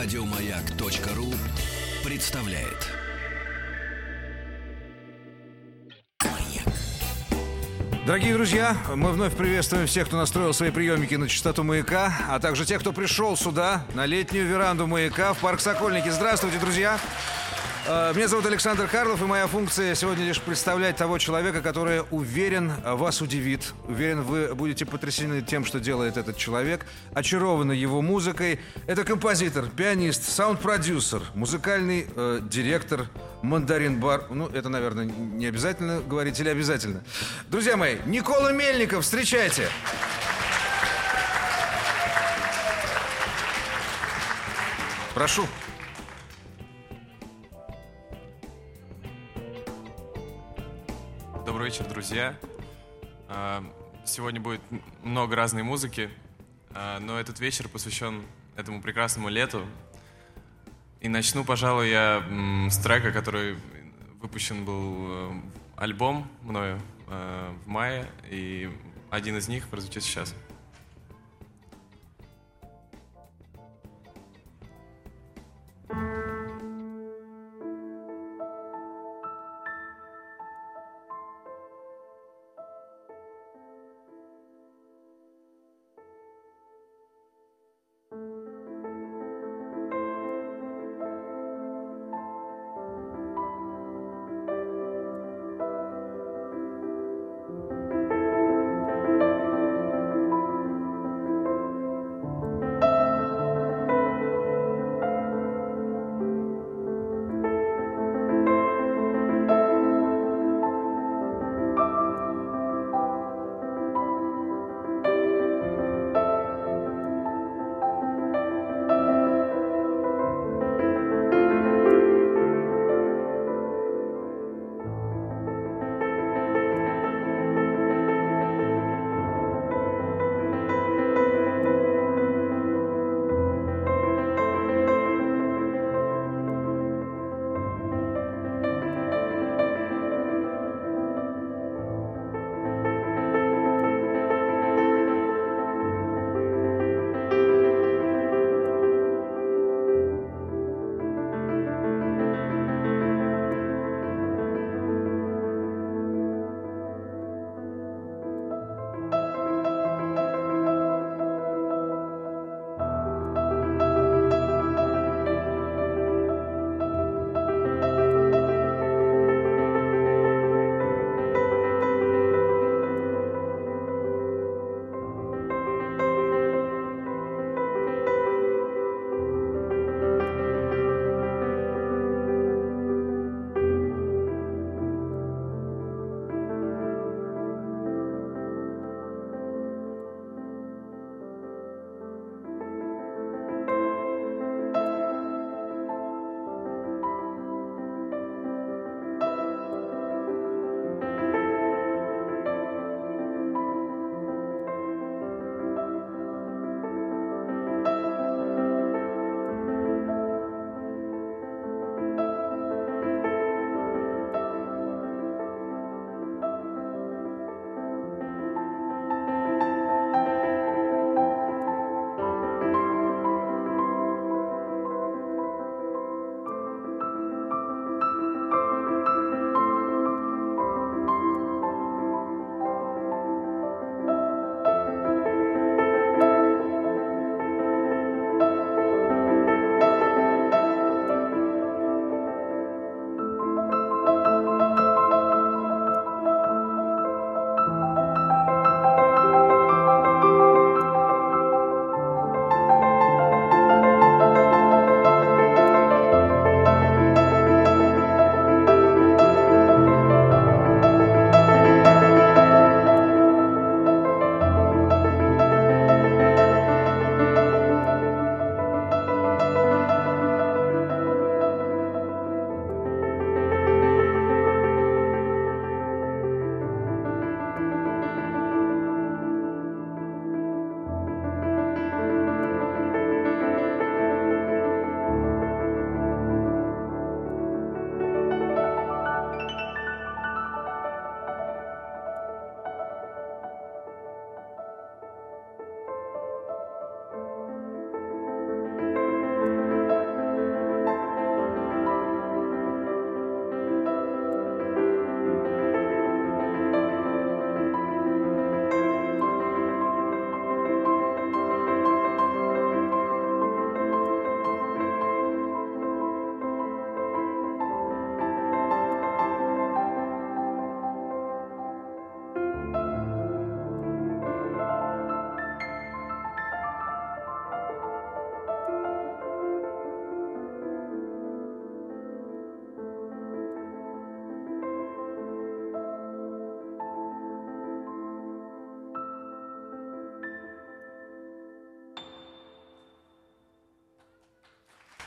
Радиомаяк.ру представляет. Дорогие друзья, мы вновь приветствуем всех, кто настроил свои приемники на частоту маяка, а также тех, кто пришел сюда, на летнюю веранду маяка в парк Сокольники. Здравствуйте, друзья! Меня зовут Александр Карлов, и моя функция сегодня лишь представлять того человека, который уверен, э, вас удивит. Уверен, вы будете потрясены тем, что делает этот человек, очарованы его музыкой. Это композитор, пианист, саунд-продюсер, музыкальный э, директор, мандарин бар. Ну, это, наверное, не обязательно говорить или обязательно. Друзья мои, Никола Мельников, встречайте! Прошу. Добрый вечер, друзья. А, Сегодня будет много разной музыки, а, но этот вечер посвящен этому прекрасному лету. И начну, пожалуй, я с трека, который выпущен был э, альбом мною э, в мае, и один из них прозвучит сейчас.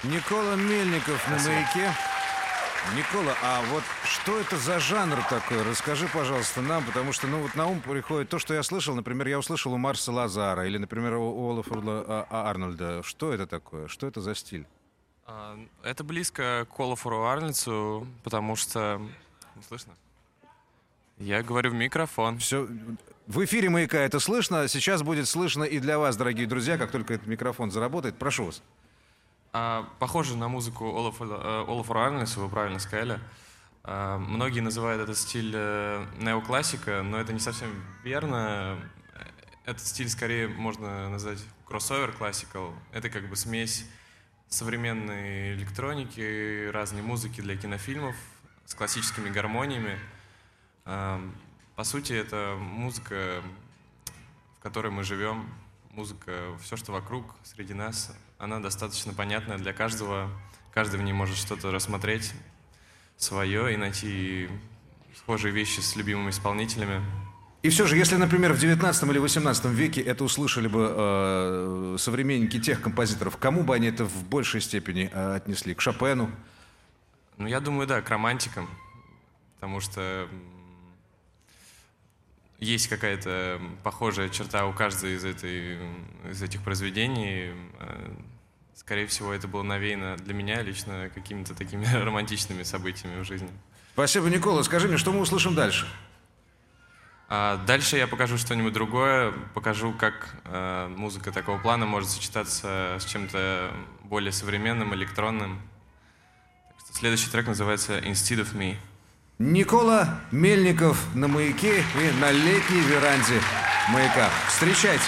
Никола Мельников на маяке. Никола, а вот что это за жанр такой? Расскажи, пожалуйста, нам, потому что, ну, вот на ум приходит то, что я слышал. Например, я услышал у Марса Лазара или, например, у Олафа а, а, Арнольда. Что это такое? Что это за стиль? А, это близко к Олафору Арнольдсу, потому что... Слышно? Я говорю в микрофон. Все, в эфире «Маяка» это слышно. Сейчас будет слышно и для вас, дорогие друзья, как только этот микрофон заработает. Прошу вас. А, похоже на музыку Олафа, э, Олафа Арнольса, вы правильно сказали. А, многие называют этот стиль э, неоклассика, но это не совсем верно. Этот стиль скорее можно назвать кроссовер классикал. Это как бы смесь современной электроники, разной музыки для кинофильмов с классическими гармониями. А, по сути, это музыка, в которой мы живем, музыка, все, что вокруг, среди нас, она достаточно понятная для каждого. Каждый в ней может что-то рассмотреть свое и найти схожие вещи с любимыми исполнителями. И все же, если, например, в 19 или 18 веке это услышали бы э, современники тех композиторов, кому бы они это в большей степени э, отнесли? К Шопену? Ну, я думаю, да, к романтикам. Потому что есть какая-то похожая черта у каждой из, этой, из этих произведений. Э, скорее всего, это было навеяно для меня лично какими-то такими романтичными событиями в жизни. Спасибо, Никола. Скажи мне, что мы услышим дальше? А дальше я покажу что-нибудь другое, покажу, как э, музыка такого плана может сочетаться с чем-то более современным, электронным. Так что следующий трек называется «Instead of Me». Никола Мельников на маяке и на летней веранде маяка. Встречайте!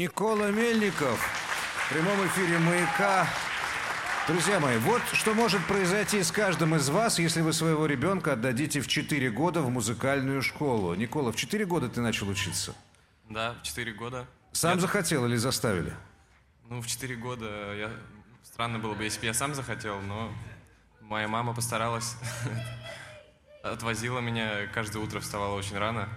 Никола Мельников в прямом эфире «Маяка». Друзья мои, вот что может произойти с каждым из вас, если вы своего ребенка отдадите в 4 года в музыкальную школу. Никола, в 4 года ты начал учиться? Да, в 4 года. Сам Я- захотел или заставили? Ну, в 4 года я... Странно было бы, если бы я сам захотел, но моя мама постаралась. Отвозила меня, каждое утро вставала очень рано.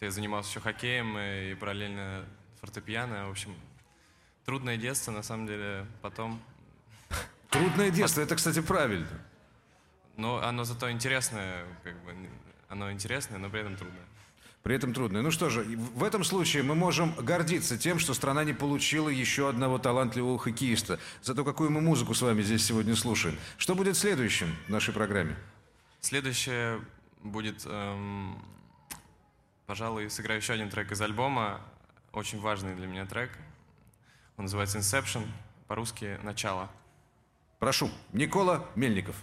Я занимался еще хоккеем и параллельно фортепиано. В общем, трудное детство, на самом деле, потом. Трудное детство, это, кстати, правильно. Но оно зато интересное, как бы, оно интересное, но при этом трудное. При этом трудное. Ну что же, в этом случае мы можем гордиться тем, что страна не получила еще одного талантливого хоккеиста. Зато какую мы музыку с вами здесь сегодня слушаем. Что будет следующим в нашей программе? Следующее будет, эм, пожалуй, сыграю еще один трек из альбома. Очень важный для меня трек. Он называется Inception, по-русски «Начало». Прошу, Никола Мельников.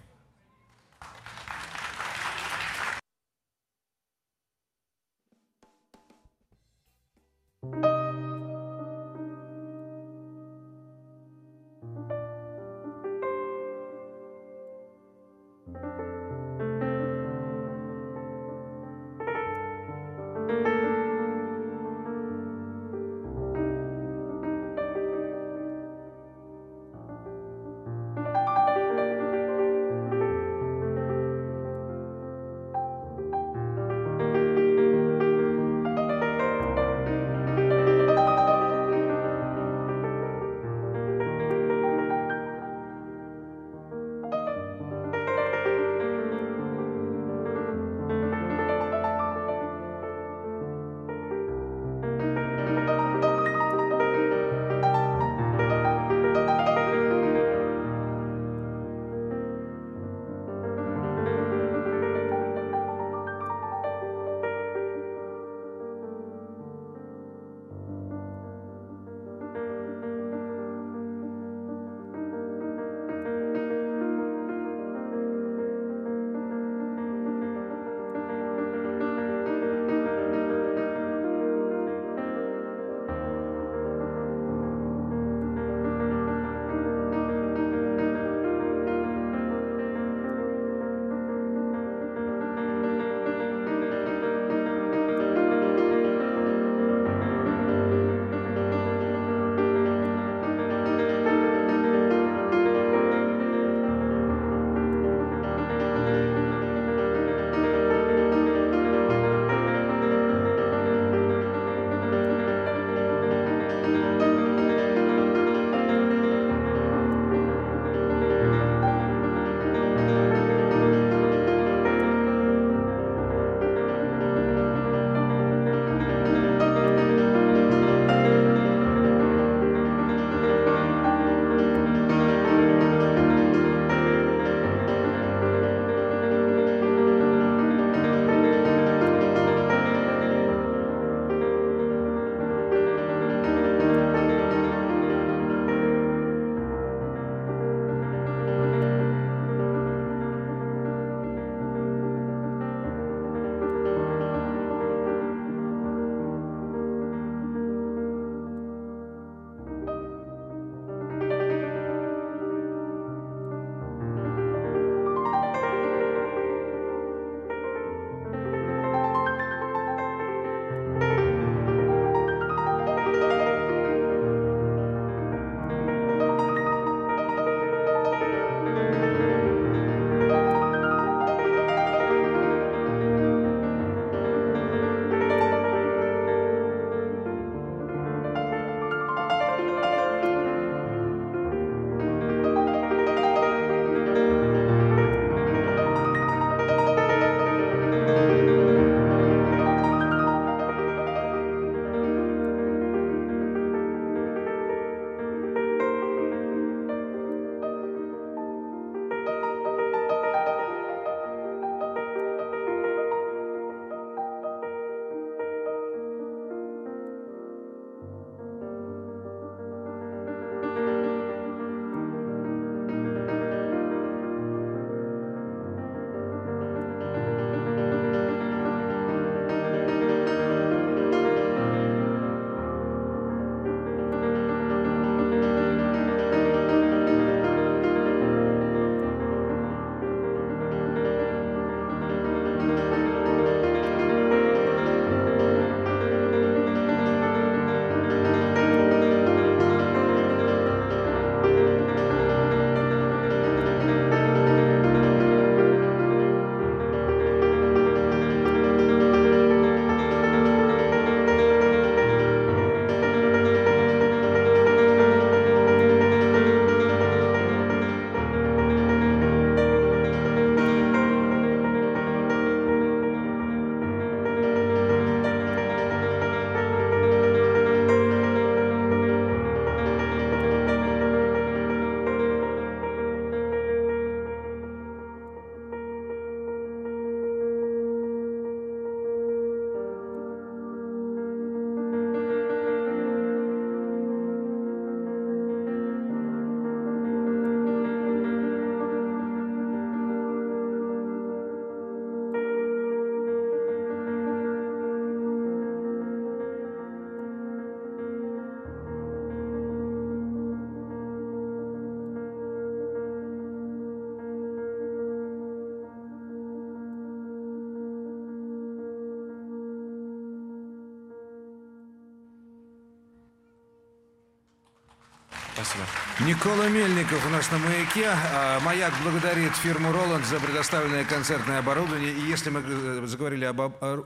Никола Мельников у нас на «Маяке». А, «Маяк» благодарит фирму «Роланд» за предоставленное концертное оборудование. И если мы э, заговорили об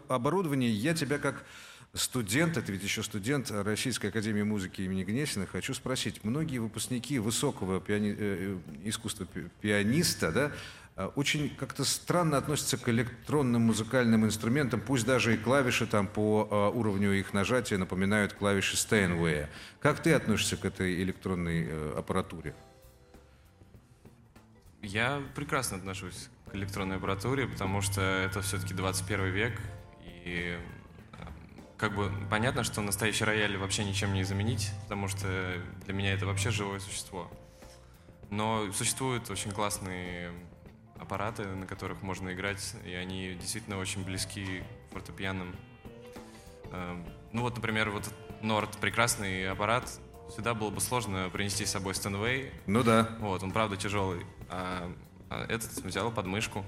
оборудовании, я тебя как студент, это ведь еще студент Российской Академии Музыки имени Гнесина, хочу спросить, многие выпускники высокого пиани... Э, искусства пианиста, да, очень как-то странно относятся к электронным музыкальным инструментам, пусть даже и клавиши там по а, уровню их нажатия напоминают клавиши Стейнвея. Как ты относишься к этой электронной э, аппаратуре? Я прекрасно отношусь к электронной аппаратуре, потому что это все-таки 21 век, и э, как бы понятно, что настоящий рояль вообще ничем не заменить, потому что для меня это вообще живое существо. Но существуют очень классные аппараты, на которых можно играть, и они действительно очень близки к фортепианным. Эм, ну вот, например, вот Норд прекрасный аппарат. Сюда было бы сложно принести с собой Стэнвей. Ну да. Вот, он правда тяжелый. А, а этот взял под мышку.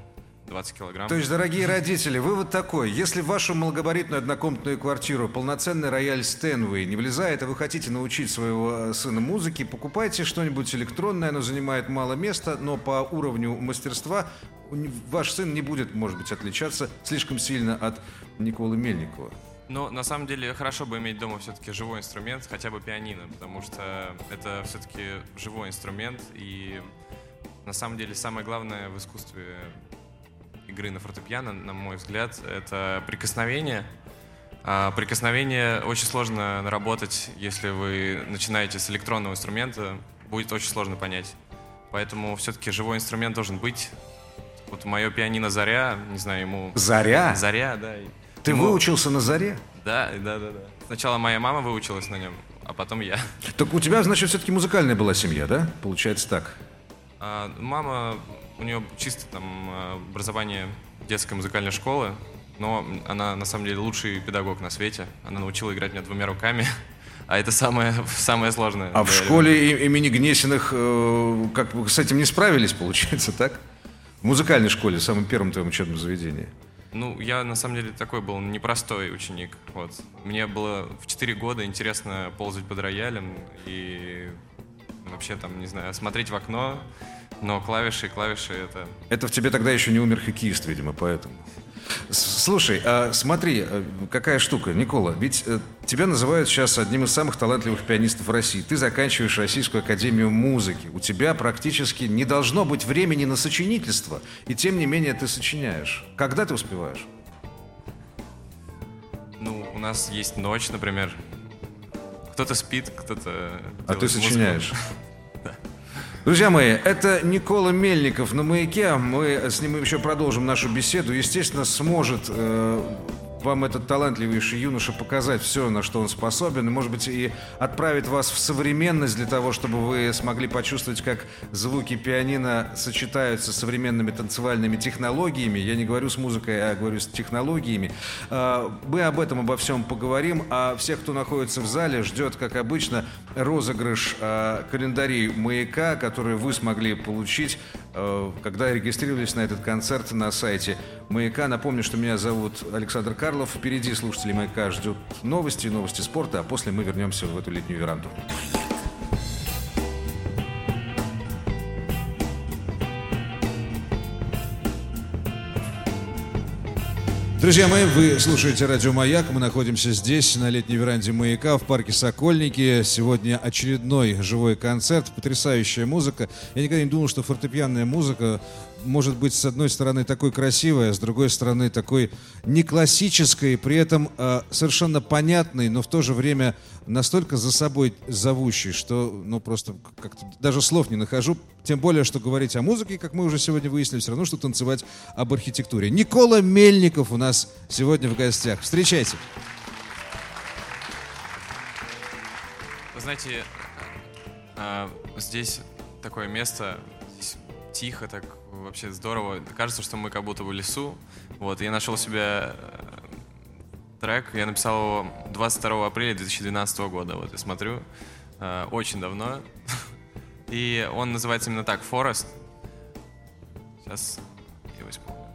20 килограмм. То есть, дорогие родители, вывод такой. Если в вашу малогабаритную однокомнатную квартиру полноценный рояль Стэнвей не влезает, а вы хотите научить своего э, сына музыке, покупайте что-нибудь электронное, оно занимает мало места, но по уровню мастерства ваш сын не будет, может быть, отличаться слишком сильно от Николы Мельникова. Но на самом деле хорошо бы иметь дома все-таки живой инструмент, хотя бы пианино, потому что это все-таки живой инструмент, и на самом деле самое главное в искусстве игры на фортепиано, на мой взгляд, это прикосновение. А прикосновение очень сложно наработать, если вы начинаете с электронного инструмента, будет очень сложно понять. Поэтому все-таки живой инструмент должен быть. Вот мое пианино «Заря», не знаю, ему... «Заря»? «Заря», да. Ты ему... выучился на «Заре»? Да, да, да, да. Сначала моя мама выучилась на нем, а потом я. Так у тебя, значит, все-таки музыкальная была семья, да? Получается так. А, мама у нее чисто там э, образование детской музыкальной школы, но она на самом деле лучший педагог на свете. Она научила играть меня двумя руками. А это самое, самое сложное. А в школе имени Гнесиных э, как бы с этим не справились, получается, так? В музыкальной школе, в самом первом твоем учебном заведении. Ну, я на самом деле такой был непростой ученик. Вот. Мне было в 4 года интересно ползать под роялем и вообще там, не знаю, смотреть в окно, но клавиши, клавиши это... Это в тебе тогда еще не умер хоккеист, видимо, поэтому. Слушай, а смотри, э, какая штука, Никола, ведь э, тебя называют сейчас одним из самых талантливых пианистов России. Ты заканчиваешь Российскую Академию Музыки. У тебя практически не должно быть времени на сочинительство, и тем не менее ты сочиняешь. Когда ты успеваешь? Ну, у нас есть ночь, например. Кто-то спит, кто-то... А ты сочиняешь? Да. Друзья мои, это Никола Мельников на «Маяке». Мы с ним еще продолжим нашу беседу. Естественно, сможет э, вам этот талантливейший юноша показать все, на что он способен, и, может быть, и отправить вас в современность для того, чтобы вы смогли почувствовать, как звуки пианино сочетаются с современными танцевальными технологиями. Я не говорю с музыкой, а говорю с технологиями. А, мы об этом, обо всем поговорим, а всех, кто находится в зале, ждет, как обычно, розыгрыш а, календарей «Маяка», которые вы смогли получить, а, когда регистрировались на этот концерт на сайте «Маяка». Напомню, что меня зовут Александр Карлов. Карлов. Впереди слушатели «Маяка» ждут новости, новости спорта, а после мы вернемся в эту летнюю веранду. Друзья мои, вы слушаете радио «Маяк». Мы находимся здесь, на летней веранде «Маяка» в парке «Сокольники». Сегодня очередной живой концерт, потрясающая музыка. Я никогда не думал, что фортепианная музыка может быть, с одной стороны, такой красивой, а с другой стороны, такой не классической, при этом э, совершенно понятной, но в то же время настолько за собой зовущей, что, ну, просто как-то даже слов не нахожу. Тем более, что говорить о музыке, как мы уже сегодня выяснили, все равно, что танцевать об архитектуре. Никола Мельников у нас сегодня в гостях. Встречайте. Вы знаете, э, здесь такое место, здесь тихо, так вообще здорово. Кажется, что мы как будто в лесу. Вот, я нашел себе э, трек, я написал его 22 апреля 2012 года. Вот, я смотрю, э, очень давно. И он называется именно так, Forest. Сейчас его исполню.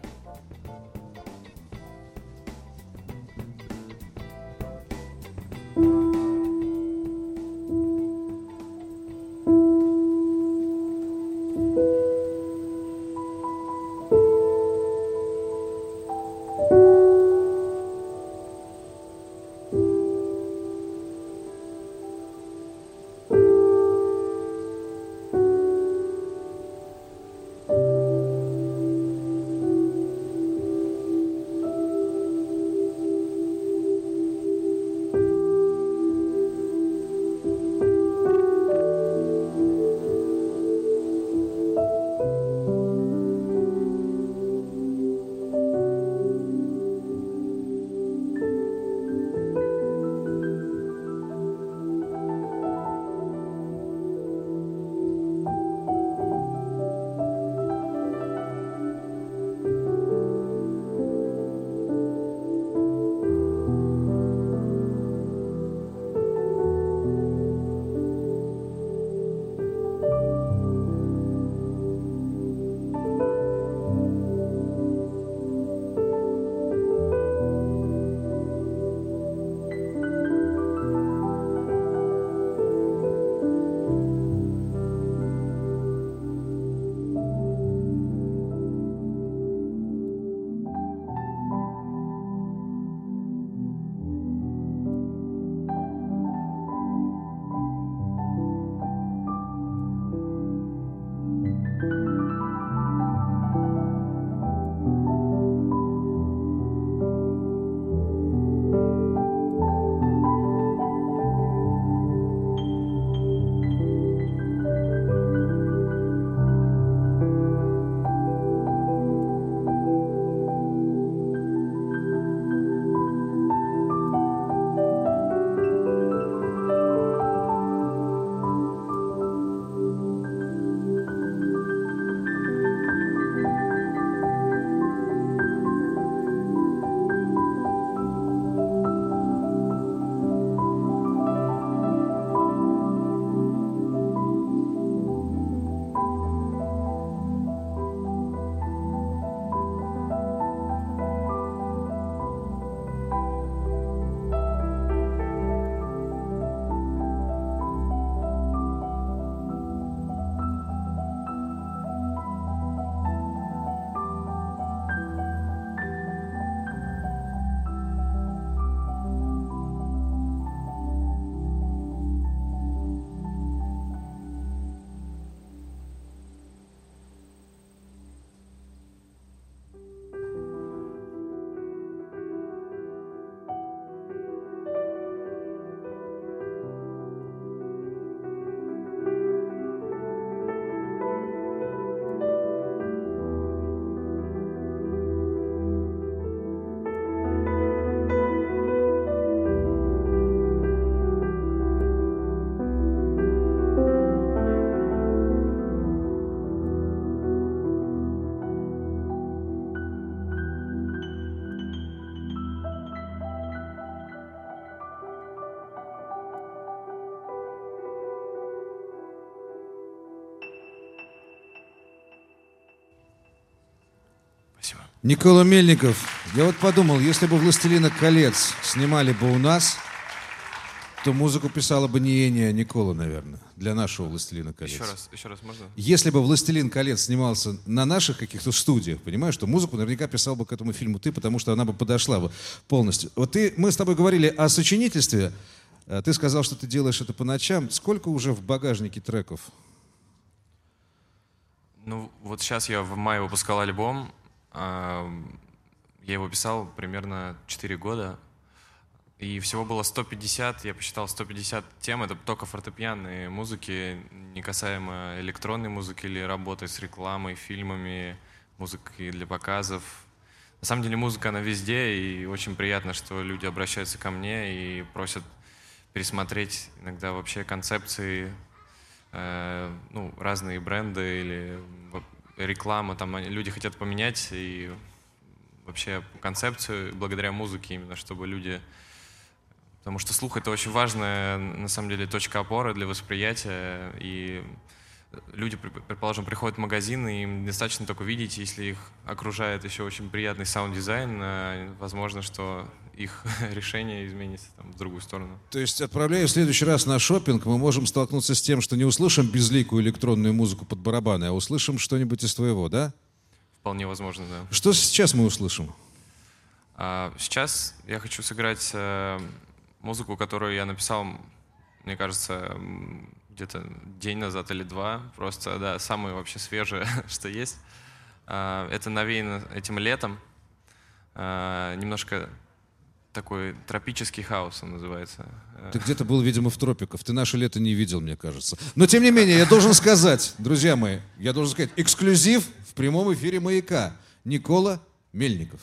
Никола Мельников, я вот подумал, если бы «Властелина колец» снимали бы у нас, то музыку писала бы не Ения, а Никола, наверное, для нашего «Властелина колец». Еще раз, еще раз можно? Если бы «Властелин колец» снимался на наших каких-то студиях, понимаешь, что музыку наверняка писал бы к этому фильму ты, потому что она бы подошла бы полностью. Вот ты, мы с тобой говорили о сочинительстве, а ты сказал, что ты делаешь это по ночам. Сколько уже в багажнике треков? Ну, вот сейчас я в мае выпускал альбом. Я его писал примерно 4 года. И всего было 150, я посчитал 150 тем, это только фортепианные музыки, не касаемо электронной музыки или работы с рекламой, фильмами, музыкой для показов. На самом деле музыка, она везде, и очень приятно, что люди обращаются ко мне и просят пересмотреть иногда вообще концепции Э, ну, разные бренды или реклама, там люди хотят поменять и вообще концепцию благодаря музыке именно, чтобы люди... Потому что слух — это очень важная, на самом деле, точка опоры для восприятия, и люди, предположим, приходят в магазин, и им достаточно только видеть, если их окружает еще очень приятный саунд-дизайн, э, возможно, что их решение изменится там, в другую сторону. То есть, отправляя в следующий раз на шопинг, мы можем столкнуться с тем, что не услышим безликую электронную музыку под барабаны, а услышим что-нибудь из твоего, да? Вполне возможно, да. Что сейчас мы услышим? А, сейчас я хочу сыграть э, музыку, которую я написал, мне кажется, где-то день назад или два. Просто, да, самое вообще свежее, что есть. А, это навеяно этим летом. А, немножко такой тропический хаос он называется. Ты где-то был, видимо, в тропиках. Ты наше лето не видел, мне кажется. Но, тем не менее, я должен сказать, друзья мои, я должен сказать, эксклюзив в прямом эфире «Маяка». Никола Мельников.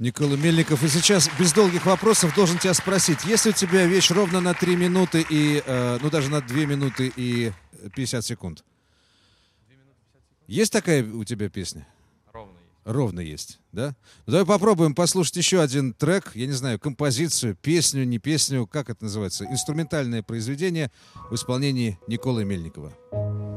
Никола Мельников. И сейчас без долгих вопросов должен тебя спросить, если у тебя вещь ровно на 3 минуты и, э, ну даже на 2 минуты и 50 секунд. Есть такая у тебя песня? Ровно есть. Ровно есть, да? Ну, давай попробуем послушать еще один трек, я не знаю, композицию, песню, не песню, как это называется, инструментальное произведение в исполнении Николы Мельникова.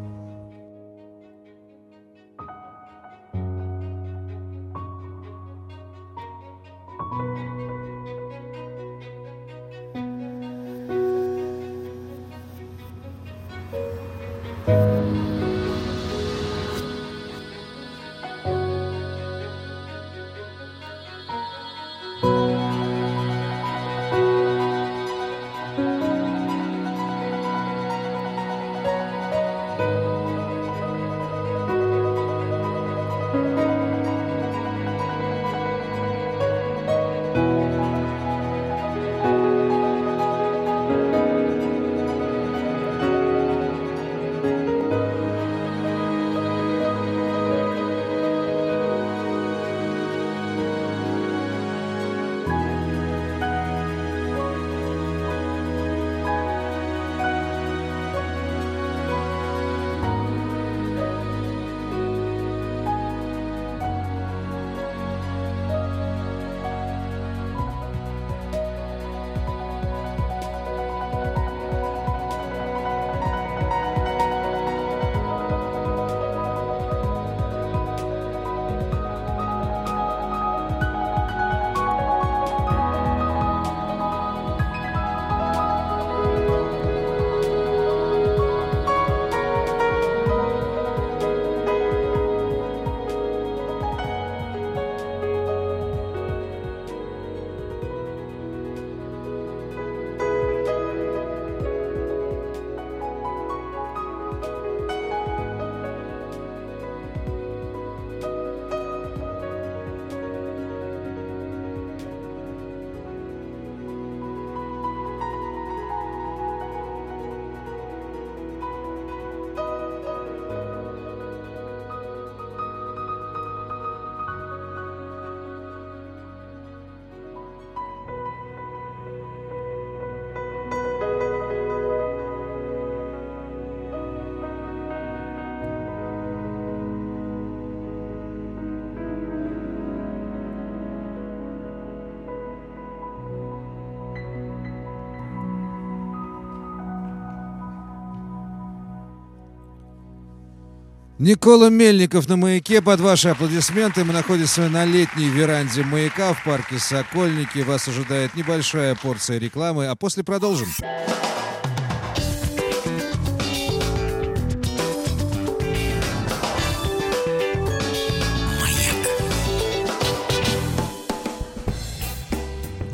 Никола Мельников на маяке. Под ваши аплодисменты мы находимся на летней веранде маяка в парке Сокольники. Вас ожидает небольшая порция рекламы, а после продолжим.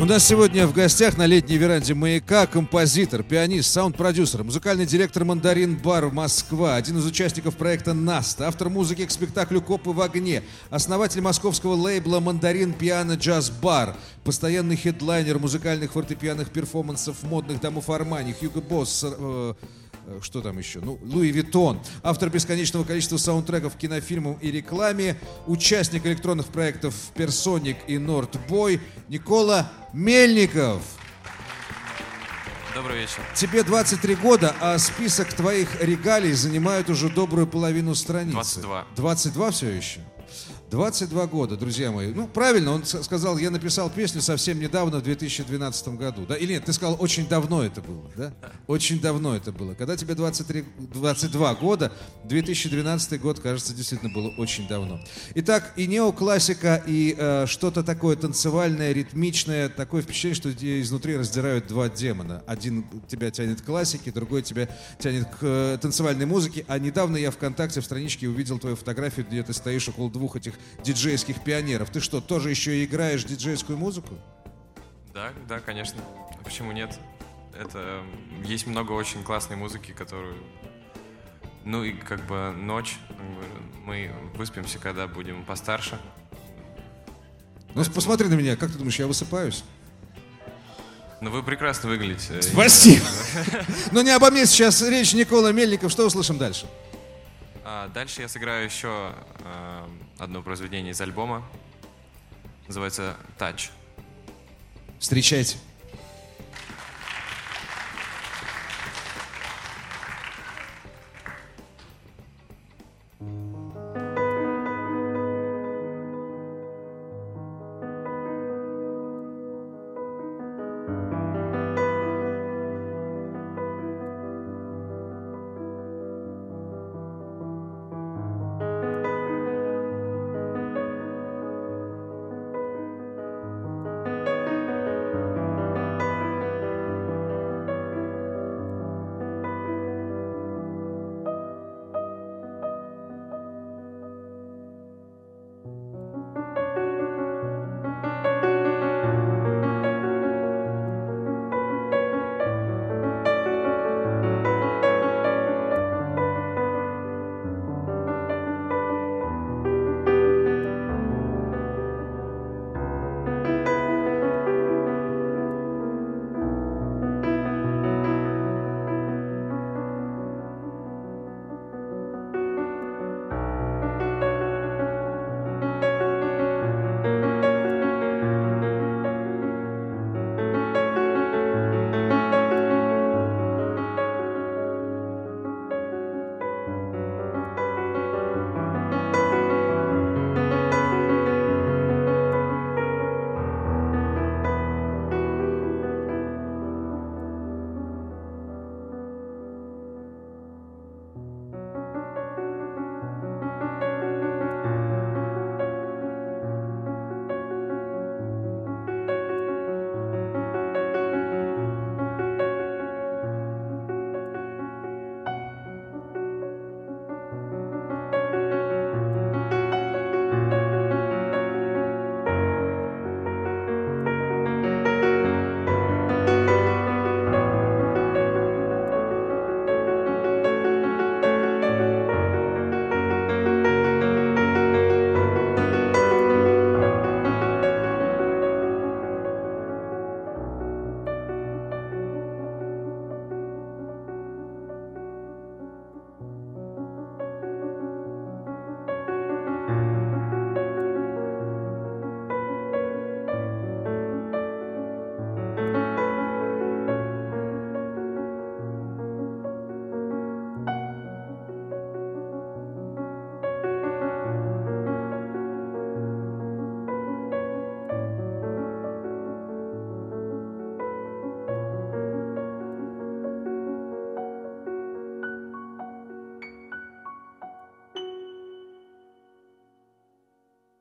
Нас сегодня в гостях на летней веранде «Маяка» композитор, пианист, саунд-продюсер, музыкальный директор «Мандарин Бар» Москва, один из участников проекта «Наст», автор музыки к спектаклю «Копы в огне», основатель московского лейбла «Mandarin Piano Jazz Bar», постоянный хедлайнер музыкальных фортепианных перформансов модных домов Armani, Hugo Boss, э, что там еще? Ну, Louis Vuitton, автор бесконечного количества саундтреков к кинофильмам и рекламе, участник электронных проектов Персоник и Нордбой Никола Мельников. Добрый вечер. Тебе 23 года, а список твоих регалий занимает уже добрую половину страницы. 22. 22 все еще? 22 года, друзья мои. Ну, правильно, он сказал, я написал песню совсем недавно, в 2012 году. Да? Или нет, ты сказал, очень давно это было, да? Очень давно это было. Когда тебе 23, 22 года, 2012 год, кажется, действительно было очень давно. Итак, и неоклассика, и э, что-то такое танцевальное, ритмичное, такое впечатление, что изнутри раздирают два демона. Один тебя тянет к классике, другой тебя тянет к э, танцевальной музыке. А недавно я ВКонтакте в страничке увидел твою фотографию, где ты стоишь около двух этих диджейских пионеров. Ты что, тоже еще и играешь диджейскую музыку? Да, да, конечно. Почему нет? Это есть много очень классной музыки, которую ну и как бы ночь, мы выспимся, когда будем постарше. Ну, посмотри на меня, как ты думаешь, я высыпаюсь? Ну, вы прекрасно выглядите. Спасибо. Но не обо мне сейчас речь, Никола Мельников. Что услышим дальше? А дальше я сыграю еще э, одно произведение из альбома. называется «Touch». Встречайте.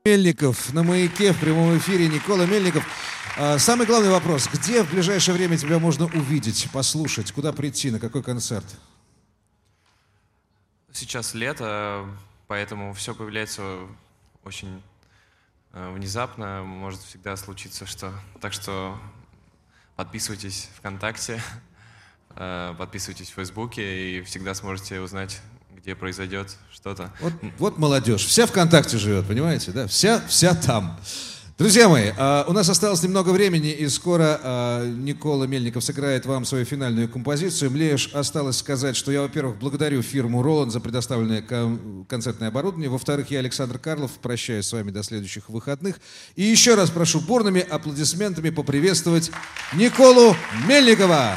Мельников на маяке в прямом эфире. Никола Мельников. А, самый главный вопрос. Где в ближайшее время тебя можно увидеть, послушать? Куда прийти? На какой концерт? Сейчас лето, поэтому все появляется очень э, внезапно. Может всегда случиться что. Так что подписывайтесь ВКонтакте, э, подписывайтесь в Фейсбуке и всегда сможете узнать, где произойдет что-то. Вот, вот молодежь. Вся ВКонтакте живет, понимаете, да? Вся, вся там. Друзья мои, а, у нас осталось немного времени, и скоро а, Никола Мельников сыграет вам свою финальную композицию. Мне лишь осталось сказать, что я, во-первых, благодарю фирму «Роланд» за предоставленное концертное оборудование. Во-вторых, я, Александр Карлов, прощаюсь с вами до следующих выходных. И еще раз прошу бурными аплодисментами поприветствовать Николу Мельникова.